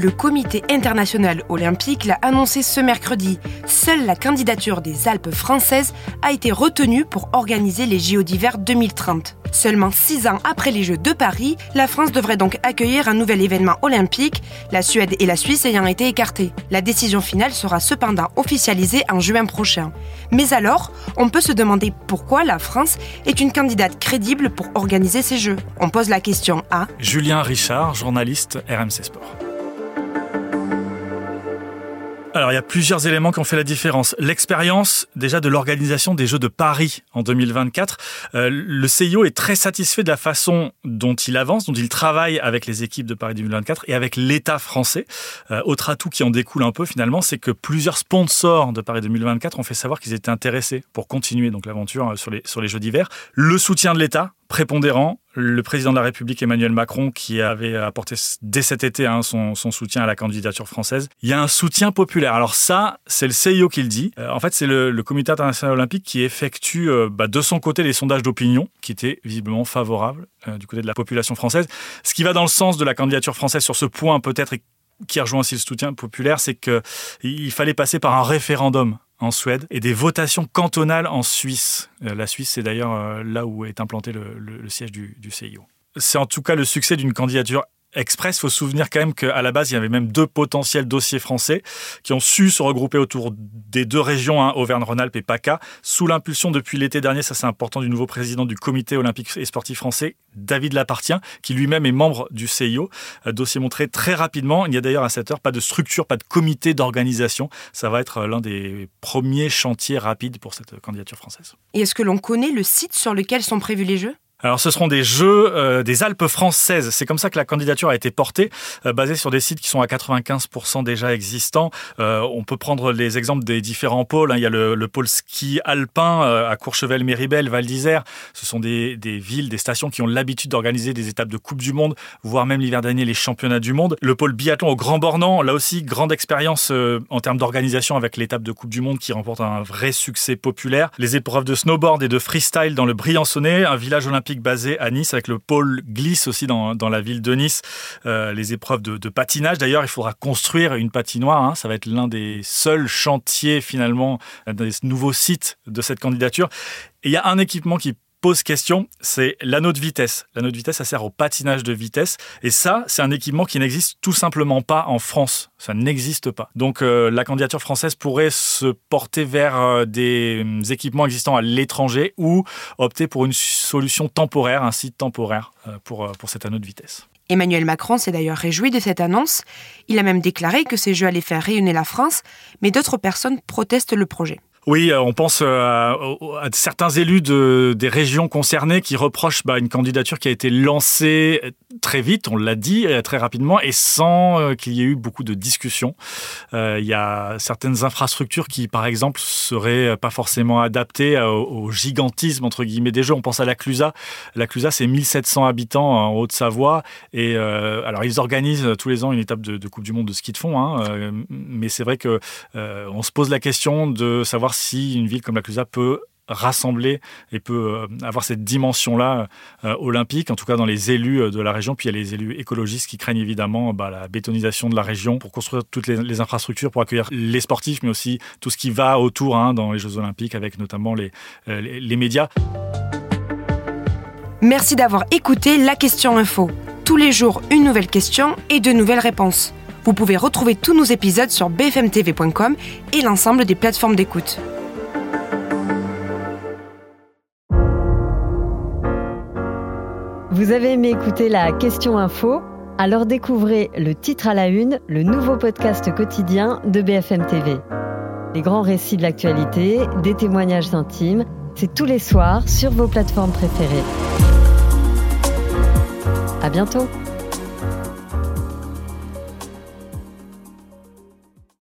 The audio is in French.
Le comité international olympique l'a annoncé ce mercredi. Seule la candidature des Alpes françaises a été retenue pour organiser les JO d'hiver 2030. Seulement six ans après les Jeux de Paris, la France devrait donc accueillir un nouvel événement olympique, la Suède et la Suisse ayant été écartées. La décision finale sera cependant officialisée en juin prochain. Mais alors, on peut se demander pourquoi la France est une candidate crédible pour organiser ces Jeux. On pose la question à Julien Richard, journaliste RMC Sport. Alors, il y a plusieurs éléments qui ont fait la différence. L'expérience, déjà, de l'organisation des Jeux de Paris en 2024. Euh, le CIO est très satisfait de la façon dont il avance, dont il travaille avec les équipes de Paris 2024 et avec l'État français. Euh, autre atout qui en découle un peu, finalement, c'est que plusieurs sponsors de Paris 2024 ont fait savoir qu'ils étaient intéressés pour continuer donc l'aventure euh, sur les, sur les Jeux d'hiver. Le soutien de l'État, prépondérant. Le président de la République Emmanuel Macron qui avait apporté dès cet été hein, son, soutien à la candidature française. Il y a un soutien populaire. Alors ça, c'est le CIO qui le dit. Euh, en fait, c'est le, Comité international olympique qui effectue euh, bah, de son côté les sondages d'opinion qui étaient visiblement favorables euh, du côté de la population française. Ce qui va dans le sens de la candidature française sur ce point peut-être qui rejoint aussi le soutien populaire, c'est qu'il fallait passer par un référendum en Suède et des votations cantonales en Suisse. Euh, la Suisse, c'est d'ailleurs euh, là où est implanté le, siège du, du CIO. C'est en tout cas le succès d'une candidature Express, il faut se souvenir quand même qu'à la base, il y avait même deux potentiels dossiers français qui ont su se regrouper autour des deux régions, hein, Auvergne-Rhône-Alpes et PACA, sous l'impulsion depuis l'été dernier, ça c'est important, du nouveau président du comité olympique et sportif français, David Lapartien, qui lui-même est membre du CIO. Euh, dossier montré très rapidement. Il n'y a d'ailleurs à cette heure pas de structure, pas de comité d'organisation. Ça va être l'un des premiers chantiers rapides pour cette candidature française. Et est-ce que l'on connaît le site sur lequel sont prévus les Jeux? Alors ce seront des jeux euh, des Alpes françaises. C'est comme ça que la candidature a été portée, euh, basée sur des sites qui sont à 95% déjà existants. Euh, on peut prendre les exemples des différents pôles. Hein. Il y a le, pôle ski alpin à Courchevel, Méribel, Val d'Isère. Ce sont des, villes, des stations qui ont l'habitude d'organiser des étapes de Coupe du Monde, voire même l'hiver dernier les championnats du monde. Le pôle biathlon au Grand Bornand, là aussi grande expérience en termes d'organisation avec l'étape de Coupe du Monde qui remporte un vrai succès populaire. Les épreuves de snowboard et de freestyle dans le Briançonnais, un village olympique basé à Nice avec le pôle glisse aussi dans, dans la ville de Nice. Euh, les épreuves de, patinage. D'ailleurs, il faudra construire une patinoire. Hein. Ça va être l'un des seuls chantiers finalement, des nouveaux sites de cette candidature. Et il y a un équipement qui pose question, c'est l'anneau de vitesse. L'anneau de vitesse, ça sert au patinage de vitesse. Et ça, c'est un équipement qui n'existe tout simplement pas en France. Ça n'existe pas. Donc euh, la candidature française pourrait se porter vers euh, des euh, équipements existants à l'étranger ou opter pour une solution temporaire, un site temporaire pour, pour cet anneau de vitesse. Emmanuel Macron s'est d'ailleurs réjoui de cette annonce. Il a même déclaré que ces jeux allaient faire rayonner la France, mais d'autres personnes protestent le projet. Oui, euh, on pense euh, à, certains élus de, des régions concernées qui reprochent bah, une candidature qui a été lancée très vite, on l'a dit, euh, très rapidement, et sans qu'il y ait eu beaucoup de discussions. il y a certaines infrastructures qui, par exemple, seraient pas forcément adaptées au, gigantisme, entre guillemets, des jeux. On pense à la Clusa. La Clusa, c'est 1700 habitants en Haute-Savoie. Et alors, ils organisent tous les ans une étape de, Coupe du Monde de ski de fond. Hein, mais c'est vrai que se pose la question de savoir si une ville comme la peut rassembler et peut euh, avoir cette dimension-là euh, olympique, en tout cas dans les élus euh, de la région. Puis il y a les élus écologistes qui craignent évidemment bah, la bétonisation de la région pour construire toutes les, infrastructures pour accueillir les sportifs, mais aussi tout ce qui va autour hein, dans les Jeux olympiques, avec notamment les, les médias. Merci d'avoir écouté la question info. Tous les jours, une nouvelle question et de nouvelles réponses. Vous pouvez retrouver tous nos épisodes sur bfmtv.com et l'ensemble des plateformes d'écoute. Vous avez aimé écouter la question info? Alors découvrez le titre à la une, le nouveau podcast quotidien de BFM TV. Les grands récits de l'actualité, des témoignages intimes, c'est tous les soirs sur vos plateformes préférées. À bientôt